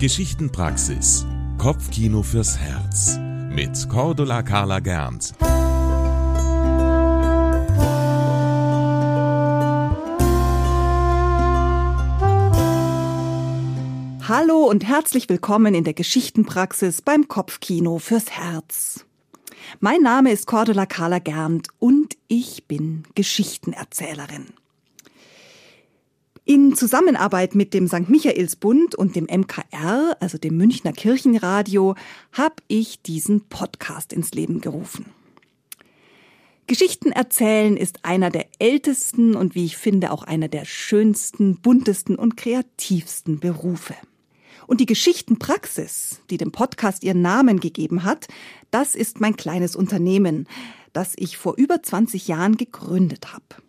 Geschichtenpraxis. Kopfkino fürs Herz. Mit Cordula Carla Gernt. Hallo und herzlich willkommen in der Geschichtenpraxis beim Kopfkino fürs Herz. Mein Name ist Cordula Carla Gernt und ich bin Geschichtenerzählerin. In Zusammenarbeit mit dem St. Michaelsbund und dem MKR, also dem Münchner Kirchenradio, habe ich diesen Podcast ins Leben gerufen. Geschichten erzählen ist einer der ältesten und wie ich finde auch einer der schönsten, buntesten und kreativsten Berufe. Und die Geschichtenpraxis, die dem Podcast ihren Namen gegeben hat, das ist mein kleines Unternehmen, das ich vor über 20 Jahren gegründet habe.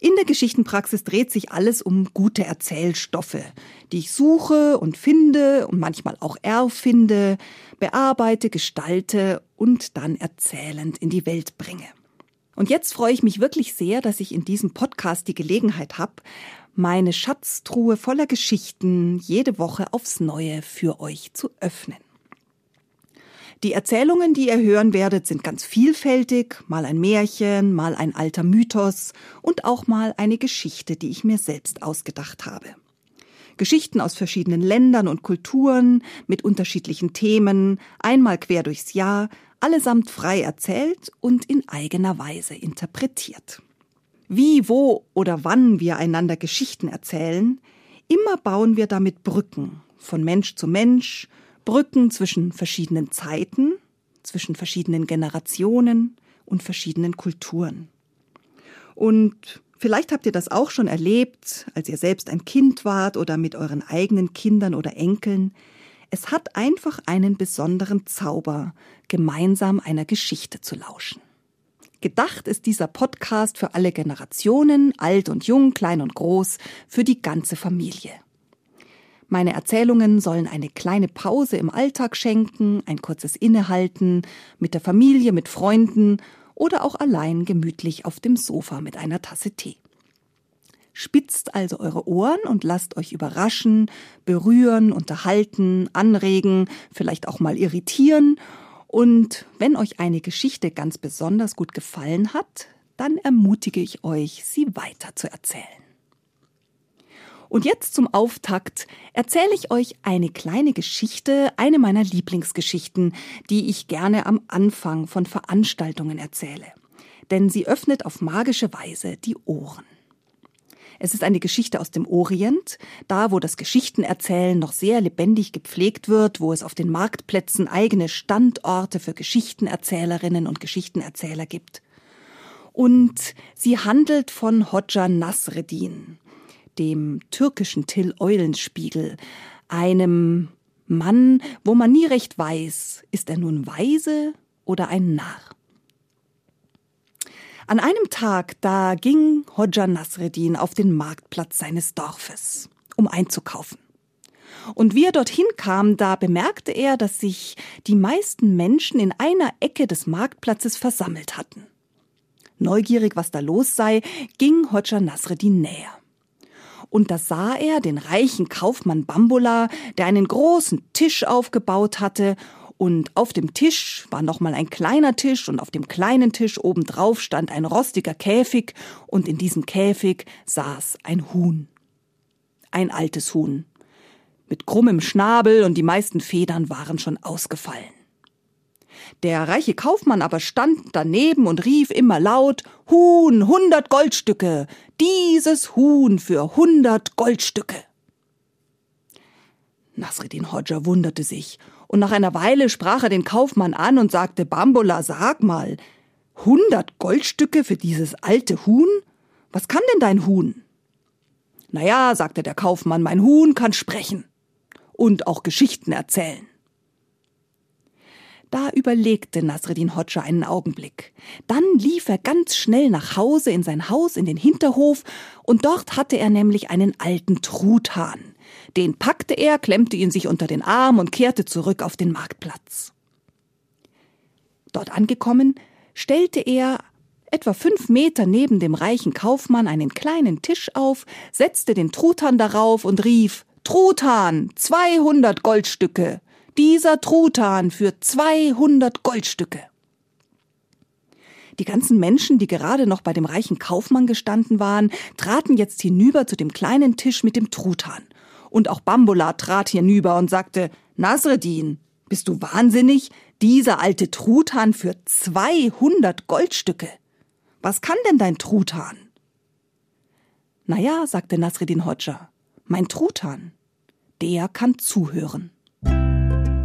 In der Geschichtenpraxis dreht sich alles um gute Erzählstoffe, die ich suche und finde und manchmal auch erfinde, bearbeite, gestalte und dann erzählend in die Welt bringe. Und jetzt freue ich mich wirklich sehr, dass ich in diesem Podcast die Gelegenheit habe, meine Schatztruhe voller Geschichten jede Woche aufs Neue für euch zu öffnen. Die Erzählungen, die ihr hören werdet, sind ganz vielfältig, mal ein Märchen, mal ein alter Mythos und auch mal eine Geschichte, die ich mir selbst ausgedacht habe. Geschichten aus verschiedenen Ländern und Kulturen mit unterschiedlichen Themen, einmal quer durchs Jahr, allesamt frei erzählt und in eigener Weise interpretiert. Wie, wo oder wann wir einander Geschichten erzählen, immer bauen wir damit Brücken von Mensch zu Mensch, Brücken zwischen verschiedenen Zeiten, zwischen verschiedenen Generationen und verschiedenen Kulturen. Und vielleicht habt ihr das auch schon erlebt, als ihr selbst ein Kind wart oder mit euren eigenen Kindern oder Enkeln. Es hat einfach einen besonderen Zauber, gemeinsam einer Geschichte zu lauschen. Gedacht ist dieser Podcast für alle Generationen, alt und jung, klein und groß, für die ganze Familie. Meine Erzählungen sollen eine kleine Pause im Alltag schenken, ein kurzes Innehalten, mit der Familie, mit Freunden oder auch allein gemütlich auf dem Sofa mit einer Tasse Tee. Spitzt also eure Ohren und lasst euch überraschen, berühren, unterhalten, anregen, vielleicht auch mal irritieren. Und wenn euch eine Geschichte ganz besonders gut gefallen hat, dann ermutige ich euch, sie weiter zu erzählen. Und jetzt zum Auftakt erzähle ich euch eine kleine Geschichte, eine meiner Lieblingsgeschichten, die ich gerne am Anfang von Veranstaltungen erzähle. Denn sie öffnet auf magische Weise die Ohren. Es ist eine Geschichte aus dem Orient, da wo das Geschichtenerzählen noch sehr lebendig gepflegt wird, wo es auf den Marktplätzen eigene Standorte für Geschichtenerzählerinnen und Geschichtenerzähler gibt. Und sie handelt von Hodja Nasreddin dem türkischen Till Eulenspiegel, einem Mann, wo man nie recht weiß, ist er nun weise oder ein Narr. An einem Tag, da ging Hodja Nasreddin auf den Marktplatz seines Dorfes, um einzukaufen. Und wie er dorthin kam, da bemerkte er, dass sich die meisten Menschen in einer Ecke des Marktplatzes versammelt hatten. Neugierig, was da los sei, ging Hodja Nasreddin näher und da sah er den reichen Kaufmann Bambola, der einen großen Tisch aufgebaut hatte, und auf dem Tisch war nochmal ein kleiner Tisch und auf dem kleinen Tisch obendrauf stand ein rostiger Käfig und in diesem Käfig saß ein Huhn. Ein altes Huhn. Mit krummem Schnabel und die meisten Federn waren schon ausgefallen. Der reiche Kaufmann aber stand daneben und rief immer laut Huhn, hundert Goldstücke, dieses Huhn für hundert Goldstücke. Nasreddin Hodja wunderte sich, und nach einer Weile sprach er den Kaufmann an und sagte Bambola, sag mal, hundert Goldstücke für dieses alte Huhn? Was kann denn dein Huhn? Na ja, sagte der Kaufmann, mein Huhn kann sprechen und auch Geschichten erzählen. Da überlegte Nasreddin Hodja einen Augenblick. Dann lief er ganz schnell nach Hause in sein Haus in den Hinterhof, und dort hatte er nämlich einen alten Truthahn. Den packte er, klemmte ihn sich unter den Arm und kehrte zurück auf den Marktplatz. Dort angekommen, stellte er etwa fünf Meter neben dem reichen Kaufmann einen kleinen Tisch auf, setzte den Truthahn darauf und rief Truthahn, 200 Goldstücke. Dieser Truthahn für 200 Goldstücke. Die ganzen Menschen, die gerade noch bei dem reichen Kaufmann gestanden waren, traten jetzt hinüber zu dem kleinen Tisch mit dem Truthahn. Und auch Bambola trat hinüber und sagte, Nasreddin, bist du wahnsinnig? Dieser alte Truthahn für 200 Goldstücke. Was kann denn dein Truthahn? Naja, sagte Nasreddin Hodja, mein Truthahn, der kann zuhören.